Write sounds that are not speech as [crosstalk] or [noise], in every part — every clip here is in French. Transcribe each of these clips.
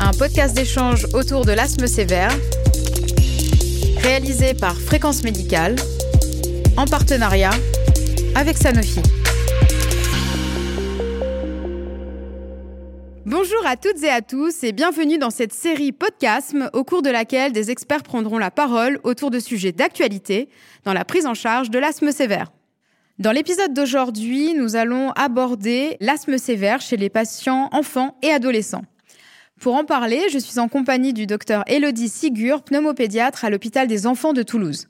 Un podcast d'échange autour de l'asthme sévère, réalisé par Fréquence Médicale, en partenariat avec Sanofi. Bonjour à toutes et à tous et bienvenue dans cette série Podcasme au cours de laquelle des experts prendront la parole autour de sujets d'actualité dans la prise en charge de l'asthme sévère. Dans l'épisode d'aujourd'hui, nous allons aborder l'asthme sévère chez les patients enfants et adolescents. Pour en parler, je suis en compagnie du docteur Elodie Sigur, pneumopédiatre à l'hôpital des enfants de Toulouse.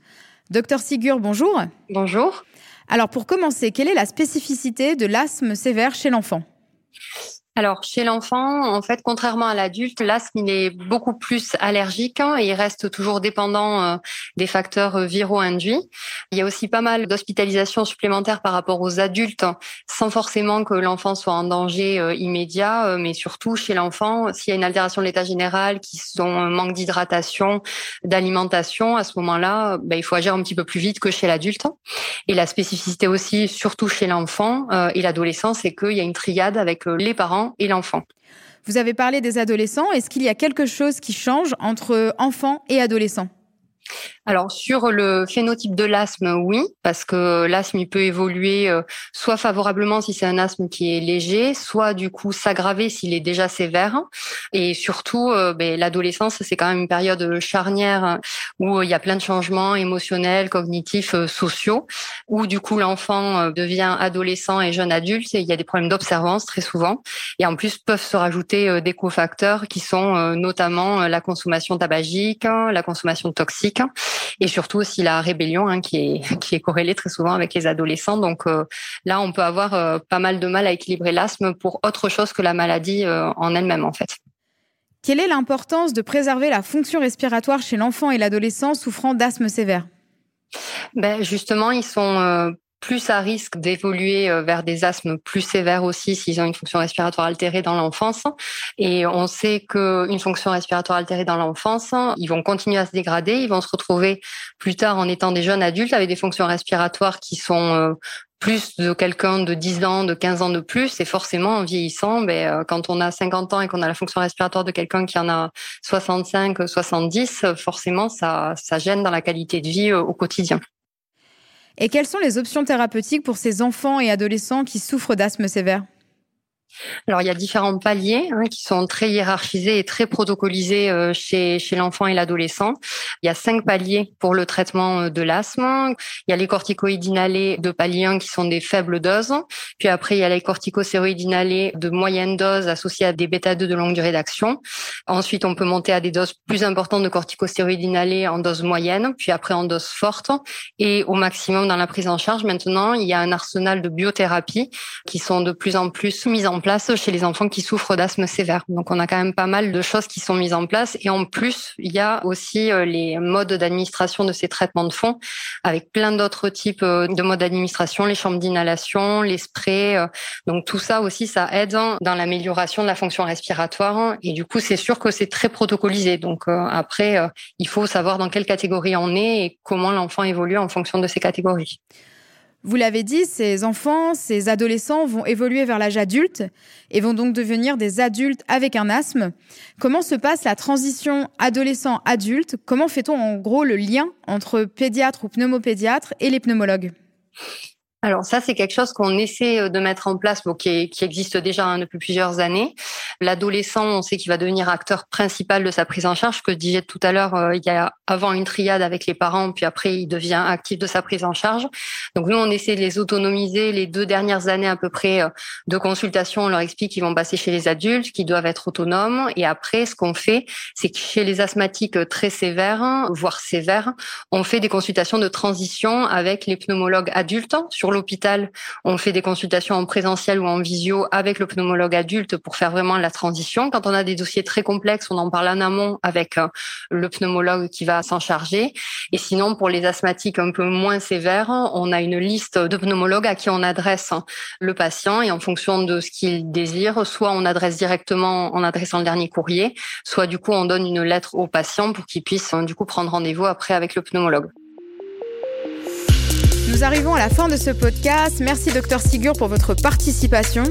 Docteur Sigur, bonjour. Bonjour. Alors pour commencer, quelle est la spécificité de l'asthme sévère chez l'enfant? Alors, chez l'enfant, en fait, contrairement à l'adulte, l'asthme, il est beaucoup plus allergique hein, et il reste toujours dépendant euh, des facteurs euh, viraux induits. Il y a aussi pas mal d'hospitalisations supplémentaires par rapport aux adultes, hein, sans forcément que l'enfant soit en danger euh, immédiat, mais surtout chez l'enfant, s'il y a une altération de l'état général, qui sont un manque d'hydratation, d'alimentation, à ce moment-là, ben, il faut agir un petit peu plus vite que chez l'adulte. Et la spécificité aussi, surtout chez l'enfant et l'adolescent, c'est qu'il y a une triade avec les parents et l'enfant. Vous avez parlé des adolescents. Est-ce qu'il y a quelque chose qui change entre enfants et adolescents? Alors sur le phénotype de l'asthme, oui, parce que l'asthme peut évoluer euh, soit favorablement si c'est un asthme qui est léger, soit du coup s'aggraver s'il est déjà sévère. Et surtout, euh, ben, l'adolescence c'est quand même une période charnière hein, où il y a plein de changements émotionnels, cognitifs, euh, sociaux, où du coup l'enfant devient adolescent et jeune adulte et il y a des problèmes d'observance très souvent. Et en plus peuvent se rajouter des cofacteurs qui sont notamment la consommation tabagique, la consommation toxique et surtout aussi la rébellion hein, qui est [laughs] qui est corrélée très souvent avec les adolescents. Donc euh, là, on peut avoir euh, pas mal de mal à équilibrer l'asthme pour autre chose que la maladie euh, en elle-même en fait. Quelle est l'importance de préserver la fonction respiratoire chez l'enfant et l'adolescent souffrant d'asthme sévère? Ben justement, ils sont plus à risque d'évoluer euh, vers des asthmes plus sévères aussi s'ils ont une fonction respiratoire altérée dans l'enfance. Et on sait qu'une fonction respiratoire altérée dans l'enfance, ils vont continuer à se dégrader, ils vont se retrouver plus tard en étant des jeunes adultes avec des fonctions respiratoires qui sont euh, plus de quelqu'un de 10 ans, de 15 ans de plus, et forcément en vieillissant, ben, euh, quand on a 50 ans et qu'on a la fonction respiratoire de quelqu'un qui en a 65, 70, forcément ça, ça gêne dans la qualité de vie au quotidien. Et quelles sont les options thérapeutiques pour ces enfants et adolescents qui souffrent d'asthme sévère? Alors, il y a différents paliers hein, qui sont très hiérarchisés et très protocolisés euh, chez, chez l'enfant et l'adolescent. Il y a cinq paliers pour le traitement euh, de l'asthme. Il y a les corticoïdes inhalés de palier 1 qui sont des faibles doses. Puis après, il y a les corticostéroïdes inhalés de moyenne dose associés à des bêta-2 de longue durée d'action. Ensuite, on peut monter à des doses plus importantes de corticostéroïdes inhalés en dose moyenne, puis après en dose forte. Et au maximum dans la prise en charge, maintenant, il y a un arsenal de biothérapie qui sont de plus en plus mises en place chez les enfants qui souffrent d'asthme sévère. Donc on a quand même pas mal de choses qui sont mises en place. Et en plus, il y a aussi euh, les modes d'administration de ces traitements de fond avec plein d'autres types euh, de modes d'administration, les chambres d'inhalation, les sprays. Euh. Donc tout ça aussi, ça aide dans l'amélioration de la fonction respiratoire. Et du coup, c'est sûr que c'est très protocolisé. Donc après, il faut savoir dans quelle catégorie on est et comment l'enfant évolue en fonction de ces catégories. Vous l'avez dit, ces enfants, ces adolescents vont évoluer vers l'âge adulte et vont donc devenir des adultes avec un asthme. Comment se passe la transition adolescent-adulte? Comment fait-on en gros le lien entre pédiatre ou pneumopédiatre et les pneumologues? Alors ça, c'est quelque chose qu'on essaie euh, de mettre en place, qui, existe déjà hein, depuis plusieurs années. L'adolescent, on sait qu'il va devenir acteur principal de sa prise en charge. Que je disais tout à l'heure, euh, il y a avant une triade avec les parents, puis après il devient actif de sa prise en charge. Donc nous, on essaie de les autonomiser les deux dernières années à peu près euh, de consultation. On leur explique qu'ils vont passer chez les adultes, qu'ils doivent être autonomes. Et après, ce qu'on fait, c'est que chez les asthmatiques très sévères, voire sévères, on fait des consultations de transition avec les pneumologues adultes sur l'hôpital, on fait des consultations en présentiel ou en visio avec le pneumologue adulte pour faire vraiment la transition. Quand on a des dossiers très complexes, on en parle en amont avec euh, le pneumologue qui va s'en charger. Et sinon, pour les asthmatiques un peu moins sévères, on a une liste de pneumologues à qui on adresse le patient et en fonction de ce qu'il désire, soit on adresse directement en adressant le dernier courrier, soit du coup on donne une lettre au patient pour qu'il puisse du coup prendre rendez-vous après avec le pneumologue. Nous arrivons à la fin de ce podcast. Merci Docteur Sigur pour votre participation.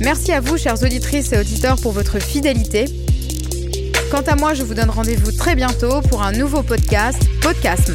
Merci à vous, chères auditrices et auditeurs, pour votre fidélité. Quant à moi, je vous donne rendez-vous très bientôt pour un nouveau podcast, Podcasme.